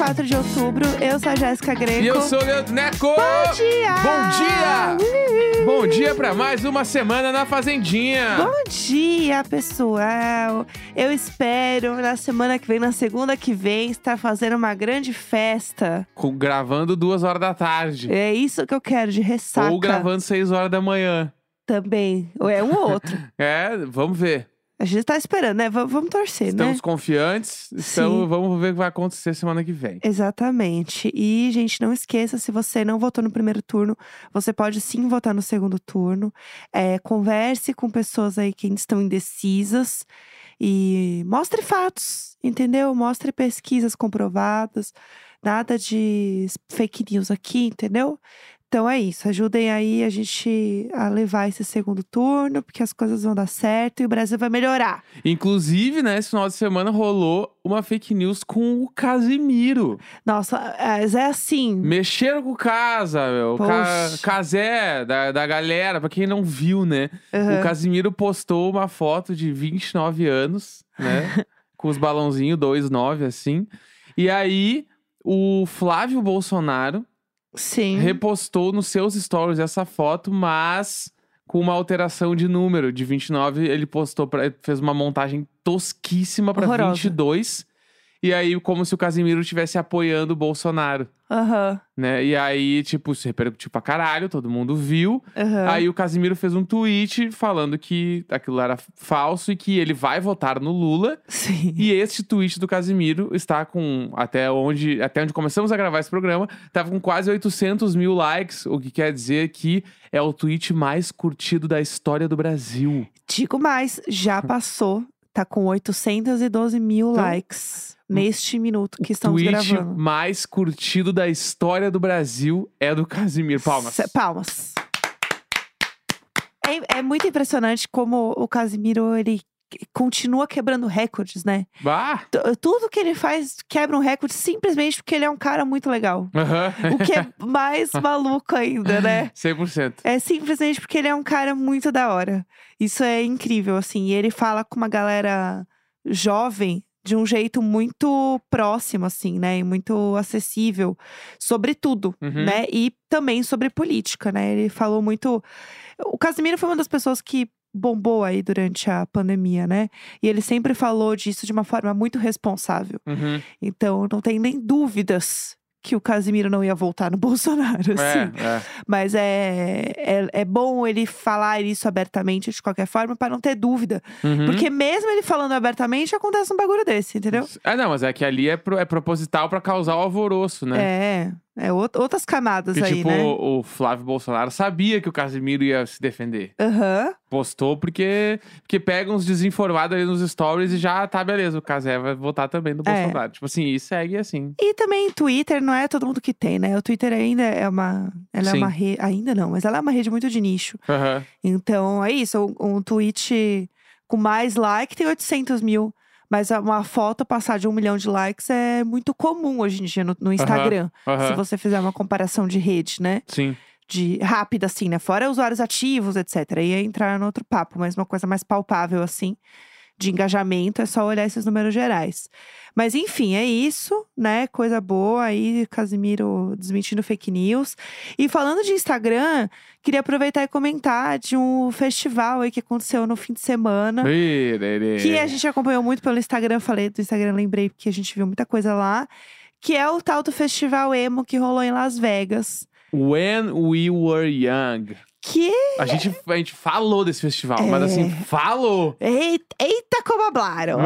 segunda-feira, 24 de outubro. Eu sou a Jéssica Greco. E eu sou o Leandro Neco! Bom dia! Bom dia! Bom dia pra mais uma semana na Fazendinha! Bom dia, pessoal! Eu espero na semana que vem, na segunda que vem, estar fazendo uma grande festa. Com- Gravando duas horas da tarde. É isso que eu quero, de ressaca. Ou gravando seis horas da manhã. Também. Ou é um ou outro. É, vamos ver. A gente tá esperando, né? V- vamos torcer, Estamos né? confiantes, então vamos ver o que vai acontecer semana que vem. Exatamente. E, gente, não esqueça, se você não votou no primeiro turno, você pode sim votar no segundo turno. É, converse com pessoas aí que ainda estão indecisas e mostre fatos, entendeu? Mostre pesquisas comprovadas. Nada de fake news aqui, entendeu? Então é isso, ajudem aí a gente a levar esse segundo turno, porque as coisas vão dar certo e o Brasil vai melhorar. Inclusive, né, esse final de semana rolou uma fake news com o Casimiro. Nossa, mas é assim. Mexeram com o Casa, meu. O Ca... Casé da, da galera, pra quem não viu, né? aham. O Casimiro postou uma foto de 29 anos, né? com os balãozinhos 2,9 assim. E aí, o Flávio Bolsonaro Sim. repostou nos seus stories essa foto, mas com uma alteração de número. De 29, ele postou, pra, fez uma montagem tosquíssima pra Horrorosa. 22. E aí, como se o Casimiro estivesse apoiando o Bolsonaro. Aham. Né? E aí, tipo, se repercutiu pra caralho, todo mundo viu. aham. Aí o Casimiro fez um tweet falando que aquilo era falso e que ele vai votar no Lula. Sim. E este tweet do Casimiro está com, até onde, até onde começamos a gravar esse programa, estava com quase 800 mil likes, o que quer dizer que é o tweet mais curtido da história do Brasil. Digo mais, já passou. Tá com 812 mil Então, likes neste minuto que estamos tweet gravando. mais curtido da história do Brasil é do Casimiro. Palmas. Palmas. É, é muito impressionante como o Casimiro, ele continua quebrando recordes, né? Bah! T- Tudo que ele faz quebra um recorde simplesmente porque ele é um cara muito legal. Aham. O que é mais maluco ainda, né? 100%. É simplesmente porque ele é um cara muito da hora. Isso é incrível, assim. E ele fala com uma galera jovem de um jeito muito próximo, assim, né? E muito acessível sobre tudo, Uhum. né? E também sobre política, né? Ele falou muito. O Casimiro foi uma das pessoas que bombou aí durante a pandemia, né? E ele sempre falou disso de uma forma muito responsável. Uhum. Então, não tem nem dúvidas que o Casimiro não ia voltar no Bolsonaro, assim. É, é. Mas é, é, é bom ele falar isso abertamente de qualquer forma, para não ter dúvida. Uhum. Porque mesmo ele falando abertamente, acontece um bagulho desse, entendeu? Ah, não, mas é que ali é, pro- é proposital pra causar o alvoroço, né? É, é out- outras camadas Porque, aí, tipo, né? o, o Flávio Bolsonaro sabia que o Casimiro ia se defender. Aham, Postou porque, porque pega uns desinformados ali nos stories e já tá, beleza, o Casé vai votar também no É. Bolsonaro. Tipo assim, e segue assim. E também Twitter não é todo mundo que tem, né? O Twitter ainda é uma. Ela é Sim. uma rede. Ainda não, mas ela é uma rede muito de nicho. Aham. Então é isso. Um, um tweet com mais like tem 800 mil. Mas uma foto passar de um milhão de likes é muito comum hoje em dia no, no Instagram. Se você fizer uma comparação de rede, né? Sim. De rápida, assim, né? Fora usuários ativos, etc. Ia entrar no outro papo, mas uma coisa mais palpável, assim, de engajamento, é só olhar esses números gerais. Mas enfim, é isso, né? Coisa boa aí, Casimiro desmentindo fake news. E falando de Instagram, queria aproveitar e comentar de um festival aí que aconteceu no fim de semana. Que a gente acompanhou muito pelo Instagram, falei do Instagram, lembrei, porque a gente viu muita coisa lá. Que é o tal do festival emo que rolou em Las Vegas. When We Were Young. Que. A gente, a gente falou desse festival, mas É. assim, falou! Eita, eita como hablaram!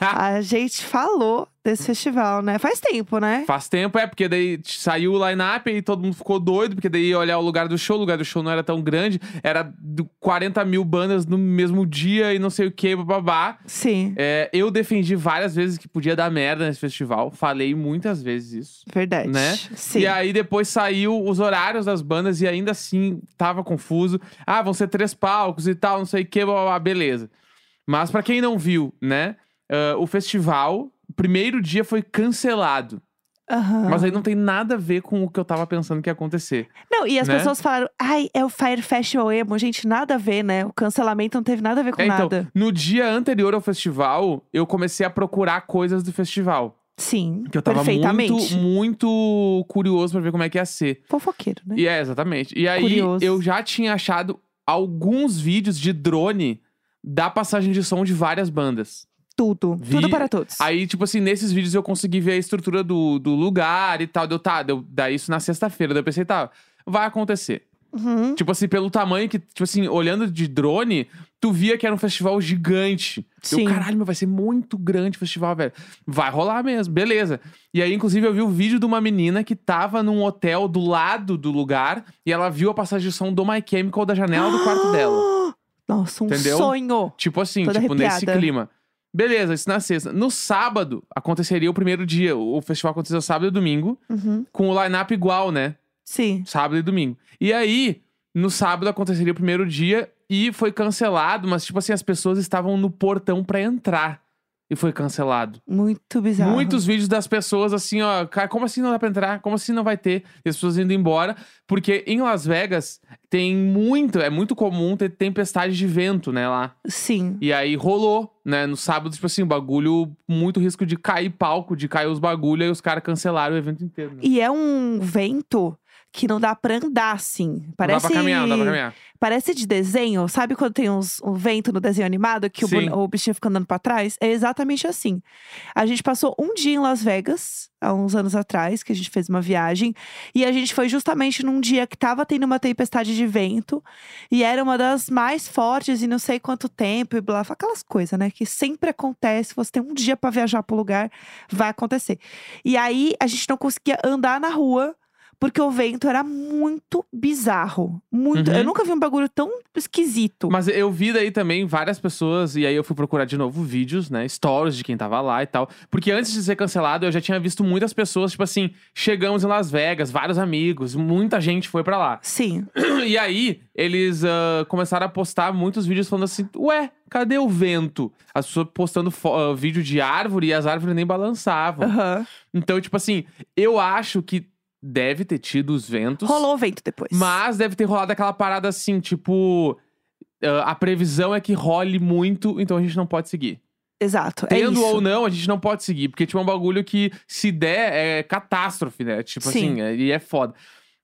a gente falou desse festival, né? Faz tempo, né? Faz tempo, é, porque daí saiu o line-up e todo mundo ficou doido, porque daí ia olhar o lugar do show, o lugar do show não era tão grande, era do 40 mil bandas no mesmo dia e não sei o que, babá. Sim, É, eu defendi várias vezes que podia dar merda nesse festival, falei muitas vezes isso. verdade. Né? Sim. E aí depois saiu os horários das bandas e ainda assim tava confuso. Ah, vão ser três palcos e tal, não sei o que, blá, beleza. Mas pra quem não viu, né? ah, o festival, o primeiro dia foi cancelado. Aham. Mas aí não tem nada a ver com o que eu tava pensando que ia acontecer. Não, e as né? pessoas falaram, ai, é o Fire Festival Emo. Gente, nada a ver, né? O cancelamento não teve nada a ver com É, então, nada. no dia anterior ao festival, eu comecei a procurar coisas do festival. Sim, Que eu tava perfeitamente. muito, muito curioso pra ver como é que ia ser. Fofoqueiro, né? E é, exatamente. E aí, Curioso. eu já tinha achado alguns vídeos de drone da passagem de som de várias bandas. Tudo. Vi- Tudo para todos. Aí, tipo assim, nesses vídeos eu consegui ver a estrutura do, do lugar e tal. Deu, tá, deu, daí isso na sexta-feira. Daí eu pensei, tá, vai acontecer. Uhum. Tipo assim, pelo tamanho que, tipo assim, olhando de drone, tu via que era um festival gigante. Sim. Eu, caralho, meu, vai ser muito grande o festival, velho. Vai rolar mesmo, beleza. E aí, inclusive, eu vi o vídeo de uma menina que tava num hotel do lado do lugar e ela viu a passagem de som do My Chemical da janela do quarto dela. Nossa, um Entendeu? sonho. Tipo assim, Toda tipo, nesse arrepiada. clima. Beleza, isso na sexta. No sábado, aconteceria o primeiro dia. O festival aconteceu sábado e domingo, Uhum. com o line-up igual, né? Sim. Sábado e domingo. E aí, no sábado aconteceria o primeiro dia e foi cancelado, mas tipo assim, as pessoas estavam no portão pra entrar. E foi cancelado. Muito bizarro. Muitos vídeos das pessoas assim, ó, cara, como assim não dá pra entrar? Como assim não vai ter? E as pessoas indo embora. Porque em Las Vegas tem muito, é muito comum ter tempestade de vento, né, lá. Sim. E aí rolou, né? No sábado, tipo assim, o bagulho, muito risco de cair palco, de cair os bagulho, e os caras cancelaram o evento inteiro. Né? E é um vento que não dá pra andar, assim. Parece, Não dá pra caminhar, não dá pra caminhar. parece de desenho. Sabe quando tem uns, um vento no desenho animado que o, o bichinho fica andando pra trás? É exatamente assim. A gente passou um dia em Las Vegas, há uns anos atrás, que a gente fez uma viagem. E a gente foi justamente num dia que tava tendo uma tempestade de vento. E era uma das mais fortes e não sei quanto tempo e blá. Aquelas coisas, né? Que sempre acontece. Você tem um dia pra viajar pro lugar, vai acontecer. E aí a gente não conseguia andar na rua. Porque o vento era muito bizarro. Muito. Uhum. Eu nunca vi um bagulho tão esquisito. Mas eu vi daí também várias pessoas, e aí eu fui procurar de novo vídeos, né? Stories de quem tava lá e tal. Porque antes de ser cancelado, eu já tinha visto muitas pessoas, tipo assim, chegamos em Las Vegas, vários amigos, muita gente foi pra lá. Sim. E aí, eles ah, começaram a postar muitos vídeos falando assim: Ué, cadê o vento? As pessoas postando ah, vídeo de árvore e as árvores nem balançavam. Aham. Então, tipo assim, eu acho que deve ter tido os ventos. Rolou o vento depois. Mas deve ter rolado aquela parada assim, tipo. ah, a previsão é que role muito, então a gente não pode seguir. Exato. é Tendo isso. ou não, a gente não pode seguir. Porque, tipo, é um bagulho que, se der, é catástrofe, né? Tipo Sim. assim, é- e é foda.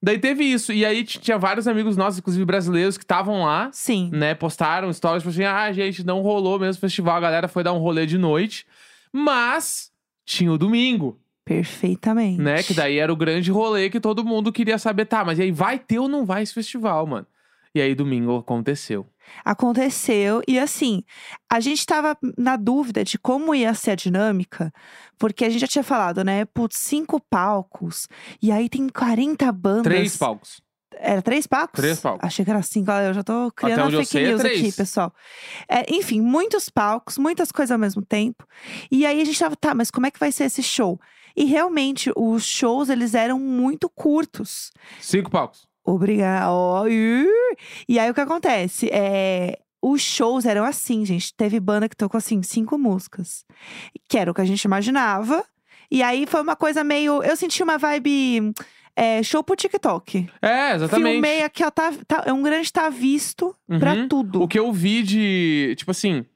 Daí teve isso. E aí tinha vários amigos nossos, inclusive brasileiros, que estavam lá, Sim. né? Postaram stories, tipo assim, ah, gente, não rolou mesmo o festival. A galera foi dar um rolê de noite. Mas tinha o domingo, Perfeitamente. né? Que daí era o grande rolê que todo mundo queria saber, tá, mas e aí vai ter ou não vai esse festival, mano? E aí domingo aconteceu. Aconteceu. E assim, a gente tava na dúvida de como ia ser a dinâmica, porque a gente já tinha falado, né? Putz, cinco palcos. E aí tem 40 bandas. Três palcos. Era três palcos? Três palcos. Achei que era cinco. Olha, Eu já tô criando fake é news três. aqui, pessoal. É, enfim, muitos palcos, muitas coisas ao mesmo tempo. E aí a gente tava, tá, mas como é que vai ser esse show? E realmente, os shows, eles eram muito curtos. Cinco palcos. Ih. E aí o que acontece? É, os shows eram assim, gente. Teve banda que tocou assim, cinco músicas. Que era o que a gente imaginava. E aí foi uma coisa meio. Eu senti uma vibe. é, show pro TikTok. É, exatamente. Filmei aqui, ó. Tá, tá- é um grande tá visto pra Uhum. tudo. O que eu vi de. Tipo assim.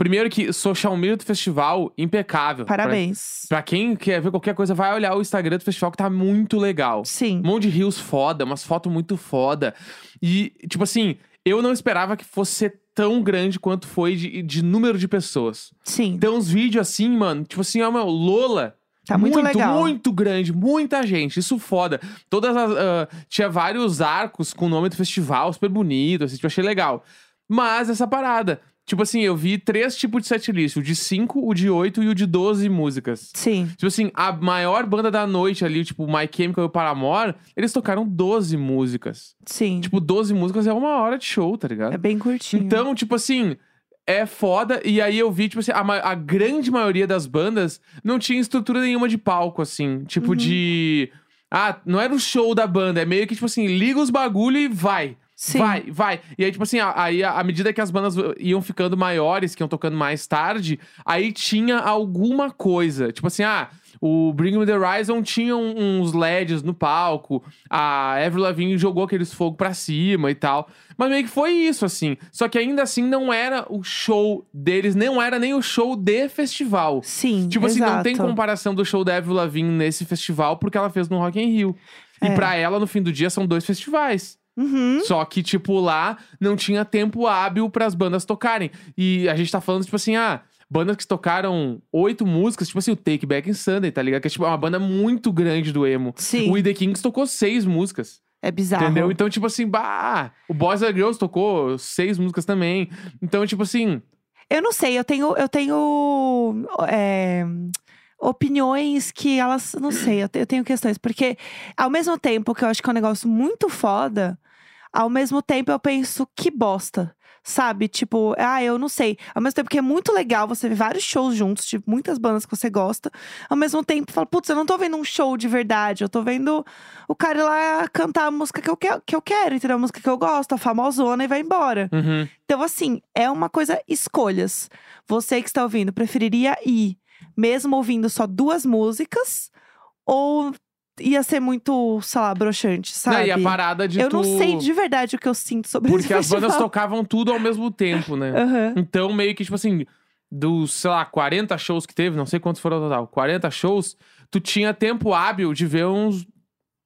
Primeiro que social media do festival, impecável. Parabéns. Pra, pra quem quer ver qualquer coisa, vai olhar o Instagram do festival que tá muito legal. Sim. Um monte de rios foda, umas fotos muito foda. E, tipo assim, eu não esperava que fosse ser tão grande quanto foi de, de número de pessoas. Sim. Tem uns vídeos assim, mano, tipo assim, ó, meu, Lola. Tá muito legal. Muito grande, muita gente, isso foda. Todas as. ah, tinha vários arcos com o nome do festival, super bonito, assim, tipo, achei legal. Mas essa parada. Tipo assim, eu vi três tipos de setlist: o de 5, o de 8 e o de 12 músicas. Sim. Tipo assim, a maior banda da noite ali, tipo, My Chemical e o Paramore, eles tocaram 12 músicas. Sim. Tipo, 12 músicas é uma hora de show, tá ligado? é bem curtinho. Então, tipo assim, é foda. E aí eu vi, tipo assim, a, a grande maioria das bandas não tinha estrutura nenhuma de palco, assim. Tipo Uhum. de. Ah, não era o show da banda, é meio que, tipo assim, liga os bagulho e vai. Sim. Vai, vai. E aí, tipo assim, aí à medida que as bandas iam ficando maiores, que iam tocando mais tarde, aí tinha alguma coisa. Tipo assim, ah, o Bring Me The Horizon tinha uns LEDs no palco, a Avril Lavigne jogou aqueles fogo pra cima e tal. Mas meio que foi isso, assim. Só que ainda assim não era o show deles, não era nem o show de festival. Sim, Tipo assim, não tem exato. comparação do show da Avril Lavigne nesse festival, porque ela fez no Rock in Rio. E É. pra ela, no fim do dia, são dois festivais. Uhum. Só que, tipo, lá não tinha tempo hábil pras bandas tocarem. E a gente tá falando, tipo assim, ah, bandas que tocaram oito músicas, tipo assim, o Take Back in Sunday, tá ligado? Que é tipo, uma banda muito grande do emo. Sim, O The Kings tocou seis músicas, é bizarro. entendeu? Então, tipo assim, bah, o Boys and Girls tocou seis músicas também. Então, tipo assim, Eu não sei, eu tenho, eu tenho é, opiniões que elas. Não sei, eu tenho questões. Porque ao mesmo tempo que eu acho que é um negócio muito foda, ao mesmo tempo eu penso que bosta. Sabe? Tipo, ah, eu não sei. Ao mesmo tempo que é muito legal você ver vários shows juntos, tipo, muitas bandas que você gosta. Ao mesmo tempo, fala, putz, eu não tô vendo um show de verdade. Eu tô vendo o cara lá cantar a música que eu, que, que eu quero, entendeu? A música que eu gosto, a famosona, e vai embora. uhum. Então, assim, é uma coisa escolhas. Você que está ouvindo, preferiria ir, mesmo ouvindo só duas músicas? Ou ia ser muito, sei lá, broxante, Não, sabe? e a parada de eu tu... não sei de verdade o que eu sinto sobre Porque as bandas tocavam tudo ao mesmo tempo, né? Aham. Então, meio que, tipo assim, dos, sei lá, 40 shows que teve, não sei quantos foram no total, 40 shows, tu tinha tempo hábil de ver uns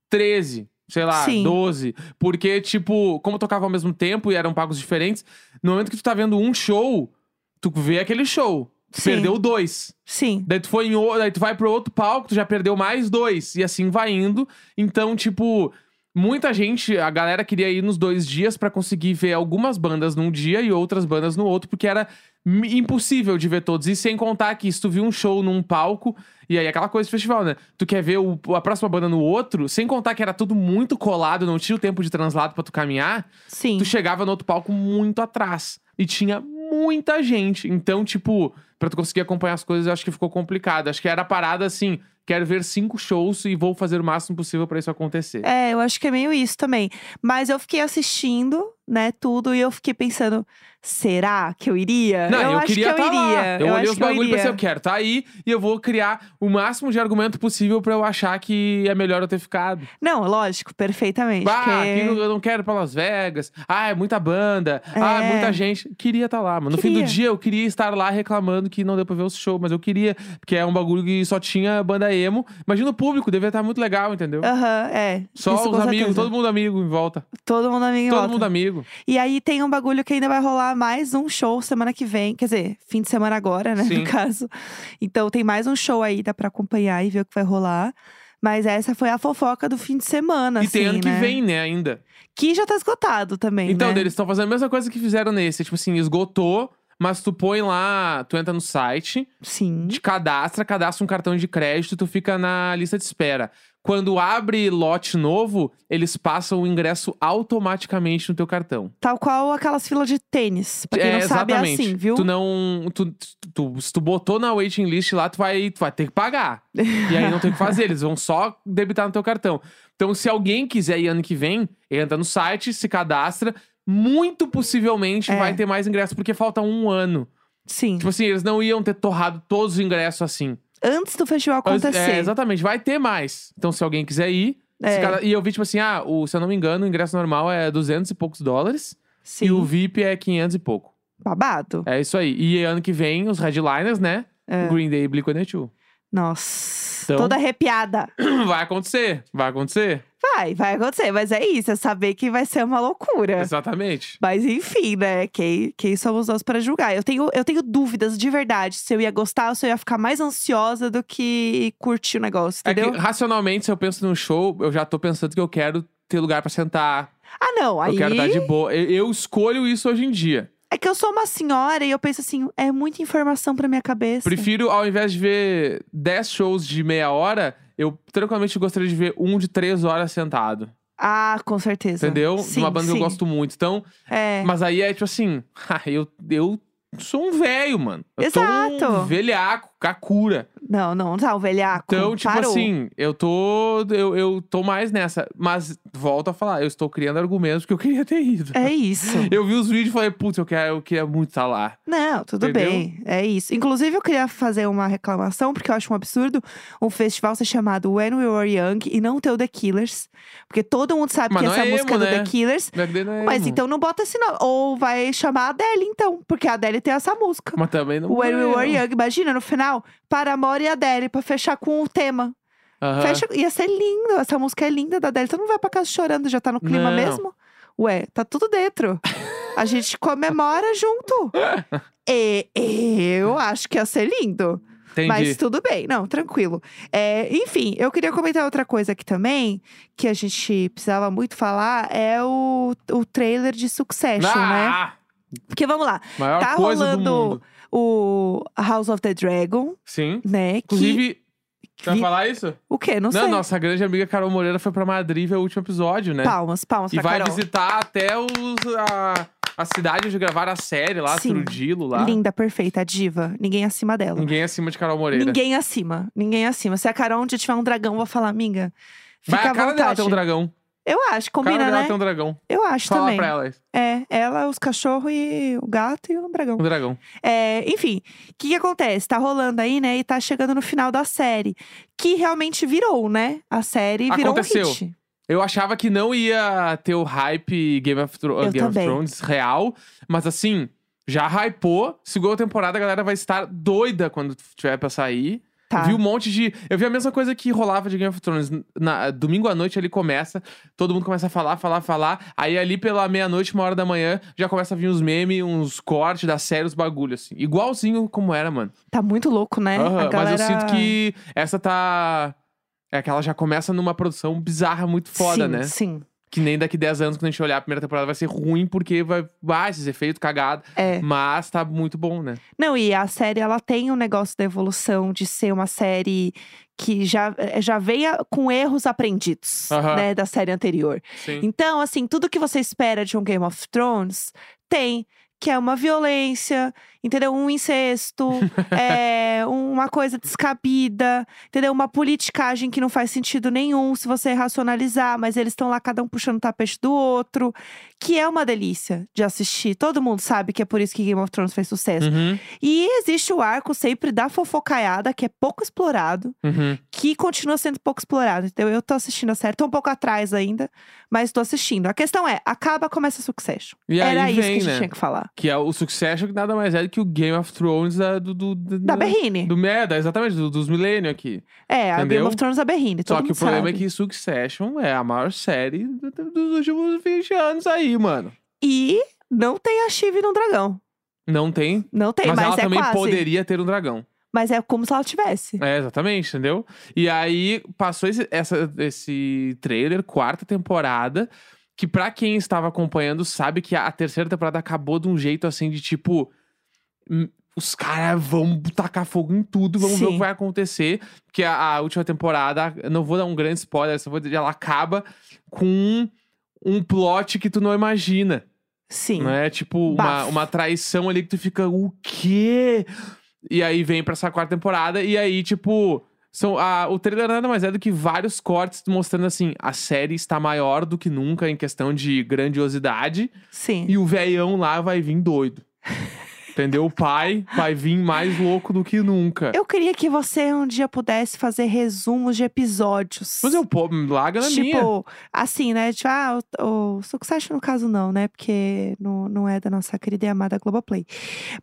13, sei lá, Sim. 12. Porque, tipo, como tocava ao mesmo tempo e eram pagos diferentes, no momento que tu tá vendo um show, tu vê aquele show. Sim. perdeu dois. Sim. Daí tu foi em o- daí tu vai pro outro palco, tu já perdeu mais dois. E assim vai indo. Então, tipo, muita gente, a galera queria ir nos dois dias pra conseguir ver algumas bandas num dia e outras bandas no outro, porque era impossível de ver todos. E sem contar que se tu viu um show num palco, e aí aquela coisa de festival, né? Tu quer ver o- a próxima banda no outro, sem contar que era tudo muito colado, não tinha o tempo de translado pra tu caminhar, Sim. tu chegava no outro palco muito atrás. E tinha muita gente. Então, tipo, pra tu conseguir acompanhar as coisas, eu acho que ficou complicado. Acho que era parada assim: quero ver cinco shows e vou fazer o máximo possível pra isso acontecer. É, eu acho que é meio isso também. Mas eu fiquei assistindo, né, tudo, e eu fiquei pensando, será que eu iria? Não, eu, eu, queria que eu tá iria. lá. Eu, olhei os que eu bagulho e pensei, eu quero tá aí e eu vou criar o máximo de argumento possível pra eu achar que é melhor eu ter ficado. Não, lógico, perfeitamente. Ah, porque- aqui eu não quero ir pra Las Vegas. Ah, é muita banda. Ah, É. muita gente. Queria estar lá, mano. No fim do Queria. dia, eu queria estar lá reclamando que não deu pra ver o show, mas eu queria, porque é um bagulho que só tinha banda emo. Imagina o público, devia estar muito legal, entendeu? Aham, é. Só isso os amigos, certeza. todo mundo amigo em volta. Todo mundo amigo em todo volta. mundo amigo. E aí tem um bagulho que ainda vai rolar mais um show semana que vem. Quer dizer, fim de semana agora, né? Sim. No caso. Então tem mais um show aí, dá pra acompanhar e ver o que vai rolar. Mas essa foi a fofoca do fim de semana, e assim, tem ano que né? vem, né, ainda. Que já tá esgotado também, Então, né? eles estão fazendo a mesma coisa que fizeram nesse. Tipo assim, esgotou, mas tu põe lá, tu entra no site, Sim. te cadastra, cadastra um cartão de crédito, tu fica na lista de espera. Quando abre lote novo, eles passam o ingresso automaticamente no teu cartão. Tal qual aquelas filas de tênis. Pra quem é, não sabe, é exatamente. assim, viu? Tu não. Tu, tu- se tu botou na waiting list lá, tu vai, tu vai ter que pagar. e aí não tem o que fazer, eles vão só debitar no teu cartão. Então, se alguém quiser ir ano que vem, entra no site, se cadastra. Muito possivelmente É. vai ter mais ingressos, porque falta um ano. Sim. Tipo assim, eles não iam ter torrado todos os ingressos assim. Antes do festival acontecer. É, exatamente, vai ter mais. Então, se alguém quiser ir. É. E eu vi, tipo assim, ah, o, se eu não me engano, o ingresso normal é 200 e poucos dólares. Sim. E o VIP é 500 e pouco. Babado. É isso aí. E ano que vem, os headliners, né? É. Green Day e Blink-182. Nossa. Então- Toda arrepiada. Vai acontecer, vai acontecer. Vai, vai acontecer. Mas é isso, é saber que vai ser uma loucura. Exatamente. Mas enfim, né? Quem, quem somos nós para julgar? Eu tenho, eu tenho dúvidas de verdade se eu ia gostar ou se eu ia ficar mais ansiosa do que curtir o negócio, É entendeu? que, racionalmente, se eu penso num show, eu já tô pensando que eu quero ter lugar pra sentar. Ah, não. Aí Eu quero estar de boa. Eu, eu escolho isso hoje em dia. É que eu sou uma senhora e eu penso assim, é muita informação pra minha cabeça. Prefiro, ao invés de ver 10 shows de meia hora, eu tranquilamente gostaria de ver um de 3 horas sentado. Ah, com certeza. Entendeu? Sim, uma banda que sim. eu gosto muito. Então, É. mas aí é tipo assim, eu, eu sou um velho, mano. Eu Exato. um velhaco, kakura. Não, não, tá, o velhaco. Então, tipo parou. assim, eu tô. Eu, eu tô mais nessa. Mas volto a falar, eu estou criando argumentos porque eu queria ter ido. É isso. Eu vi os vídeos e falei, putz, eu, quero, eu queria muito estar lá. Não, tudo Entendeu? bem. É isso. Inclusive, eu queria fazer uma reclamação, porque eu acho um absurdo um festival ser chamado When We Were Young e não ter o The Killers. Porque todo mundo sabe Mas que essa é música emo, é do né? The Killers. Não é Mas então não bota esse nome. Ou vai chamar a Adele, então. Porque a Adele tem essa música. Mas também não. When We é Were. Young. Imagina, no final, Paramore e Adele, pra fechar com o tema. Aham. Fecha, ia ser lindo. Essa música é linda da Adele. Tu não vai pra casa chorando, já tá no clima Não. mesmo? Ué, tá tudo dentro. A gente comemora junto. E, eu acho que ia ser lindo. Entendi. Mas tudo bem, não, tranquilo. É, enfim, eu queria comentar outra coisa aqui também, que a gente precisava muito falar, é o, o trailer de Succession, né? Porque vamos lá, Maior tá coisa do rolando mundo. o House of the Dragon, Sim. né? Inclusive, que, vai vi- falar isso? O quê? Não, sei. nossa grande amiga Carol Moreira foi pra Madrid ver o último episódio, né? Palmas, palmas E pra vai Carol. visitar até os, a, a cidade onde gravaram a série lá, Sim. Trudilo lá. Linda, perfeita, a diva. Ninguém acima dela. Ninguém acima de Carol Moreira. Ninguém acima. Ninguém acima. Se a Carol onde tiver um dragão, eu vou falar, amiga. Fica Vai, a à cara dela vontade. tem um dragão. Eu acho, cara combina, né? tem um dragão. Eu acho Fala também. pra ela isso. É, ela, os cachorros e o gato e o dragão. Um dragão. É, enfim, o que, que acontece? Tá rolando aí, né? E tá chegando no final da série. Que realmente virou, né? A série virou Aconteceu. um hit. Eu achava que não ia ter o hype Game of, Thro- Eu Game of também. Thrones real, mas assim, já hypou. Segunda temporada, a galera vai estar doida quando tiver pra sair. Tá. Vi um monte de. Eu vi a mesma coisa que rolava de Game of Thrones. Na, domingo à noite ele começa, todo mundo começa a falar, falar, falar. Aí ali pela meia-noite, uma hora da manhã, já começa a vir uns memes, uns cortes da série, os bagulhos, assim. Igualzinho como era, mano. Tá muito louco, né? A galera... Mas eu sinto que essa tá. É que ela já começa numa produção bizarra, muito foda, sim, né? Sim, Que nem daqui 10 anos, quando a gente olhar a primeira temporada, vai ser ruim, porque vai. Ah, esses efeitos cagados. é. Mas tá muito bom, né? Não, e a série, ela tem um negócio da evolução de ser uma série que já, eh, já veio com erros aprendidos, Aham. né? Da série anterior. Sim. Então, assim, tudo que você espera de um Game of Thrones tem. Que é uma violência, entendeu? Um incesto, é, uma coisa descabida, entendeu? Uma politicagem que não faz sentido nenhum se você racionalizar, mas eles estão lá cada um puxando o tapete do outro, que é uma delícia de assistir. Todo mundo sabe que é por isso que Game of Thrones fez sucesso. Uhum, E existe o arco sempre da fofocaiada, que é pouco explorado, uhum. que continua sendo pouco explorado. Então eu tô assistindo a série, tô um pouco atrás ainda, mas tô assistindo. A questão é, acaba, começa Succession. E Era isso vem, que a gente né? tinha que falar. Que é o Succession, que nada mais é do que o Game of Thrones da, do, do, do- Da Berrine. Do Merda, exatamente, do- dos milênios aqui. É, a Entendeu? Game of Thrones da Berrine, Só que o problema sabe. é que Succession é a maior série do- do- dos últimos 20 anos aí, mano. E não tem a Chive no dragão. Não tem. Não tem, mas mas, ela é também quase. poderia ter um dragão. Mas é como se ela tivesse. É, exatamente, entendeu? E aí passou esse, essa- esse trailer, quarta temporada, que pra quem estava acompanhando sabe que a terceira temporada acabou de um jeito assim de tipo. Hum, Os caras vão tacar fogo em tudo, vamos ver o Sim. que vai acontecer. Porque a, a última temporada, não vou dar um grande spoiler, só vou dizer, ela acaba com um, um plot que tu não imagina. Sim. Não é tipo uma, uma traição ali que tu fica, o quê? E aí vem pra essa quarta temporada, e aí, tipo. São, a, o trailer nada mais é do que vários cortes mostrando assim: a série está maior do que nunca em questão de grandiosidade, Sim. e o velhão lá vai vir doido. Entendeu? O pai vai vir mais louco do que nunca. Eu queria que você um dia pudesse fazer resumos de episódios. Mas eu, pô, larga na minha. Tipo, assim, né? Tipo, ah, o, o Succession no caso não, né? Porque não, não é da nossa querida e amada Globoplay.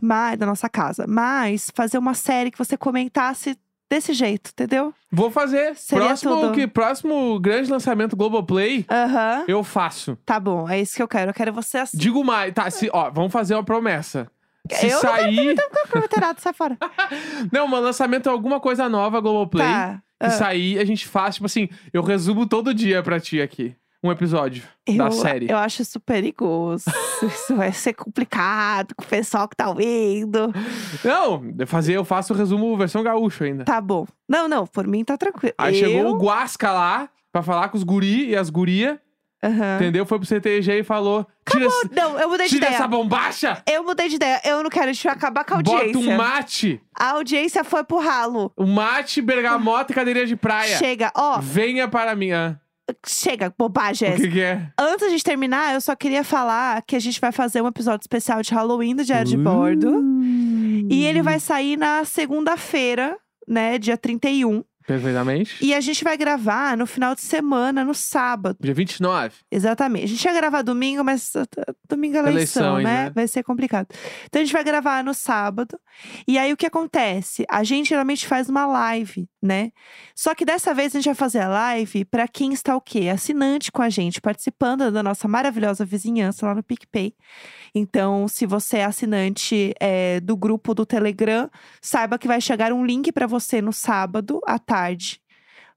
Mas, da nossa casa. Mas fazer uma série que você comentasse desse jeito, entendeu? Vou fazer. Seria Próximo, tudo. que, próximo grande lançamento Globoplay, Aham. eu faço. Tá bom, é isso que eu quero. Eu quero você assim. Digo mais, tá? Se, ó, vamos fazer uma promessa. Se Eu não sair. Prometerado, sai fora. Não, mas lançamento é alguma coisa nova, Globoplay. Tá. Que sair, a gente faz, tipo assim, eu resumo todo dia pra ti aqui. Um episódio da Eu, série. eu acho isso perigoso. isso vai ser complicado com o pessoal que tá ouvindo. Não, eu fazer, eu faço o resumo versão gaúcho ainda. Tá bom. Não, não, por mim tá tranquilo. Aí eu... chegou o Guasca lá pra falar com os guri e as guria. Aham. entendeu? Foi pro CTG e falou: tira, esse- Não, eu mudei de tira ideia. essa bombacha! Eu mudei de ideia. Eu não quero, a gente vai acabar com a Bota audiência. um mate, A audiência foi pro ralo. um mate, bergamota e cadeirinha de praia. Chega, ó, Venha para mim. Ah, chega, bobagem. o que, que é? Antes de terminar, eu só queria falar que a gente vai fazer um episódio especial de Halloween do Diário de Bordo. E ele vai sair na segunda-feira, né, dia 31. Perfeitamente. E a gente vai gravar no final de semana, no sábado. Dia 29. Exatamente. A gente ia gravar domingo, mas domingo é eleição, Eleição né? né? Vai ser complicado. Então a gente vai gravar no sábado. E aí o que acontece? A gente geralmente faz uma live, né? Só que dessa vez a gente vai fazer a live pra quem está o quê? Assinante com a gente, participando da nossa maravilhosa vizinhança lá no PicPay. Então, se você é assinante é, do grupo do Telegram, saiba que vai chegar um link pra você no sábado à tarde.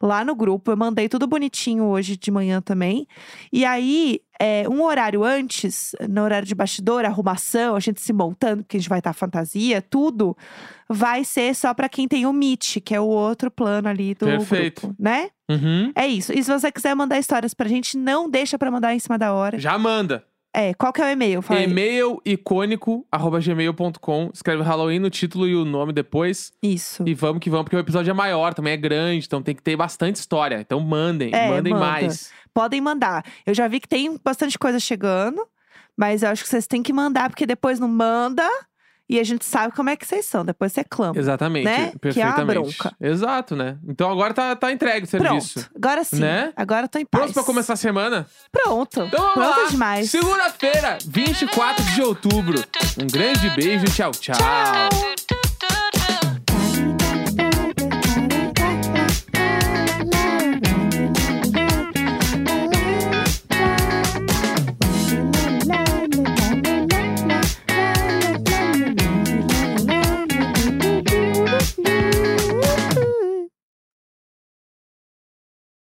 Lá no grupo, eu mandei tudo bonitinho hoje de manhã também. E aí, é, um horário antes, no horário de bastidor, arrumação, a gente se montando, porque a gente vai estar fantasia, tudo, vai ser só pra quem tem o Meet, que é o outro plano ali do Perfeito. grupo, né? Uhum. É isso. E se você quiser mandar histórias pra gente, não deixa pra mandar em cima da hora. Já manda. É, qual que é o e-mail? Fala aí. E-mail icônico, arroba gmail.com. Escreve Halloween no título e o nome depois. Isso. E vamos que vamos, porque o episódio é maior, também é grande, então tem que ter bastante história. Então mandem, É, mandem manda. mais. Podem mandar. Eu já vi que tem bastante coisa chegando, mas eu acho que vocês têm que mandar, porque depois não manda e a gente sabe como é que vocês são. Depois você clama. Exatamente, Né? Que é perfeitamente. a bronca. Exato, né? Então agora tá, tá entregue o serviço. Pronto. Agora sim. Né? Agora tô em paz. Pronto pra começar a semana? Pronto. Então vamos Pronto lá. demais. Segunda-feira, 24 de outubro. Um grande beijo, tchau, tchau. Tchau.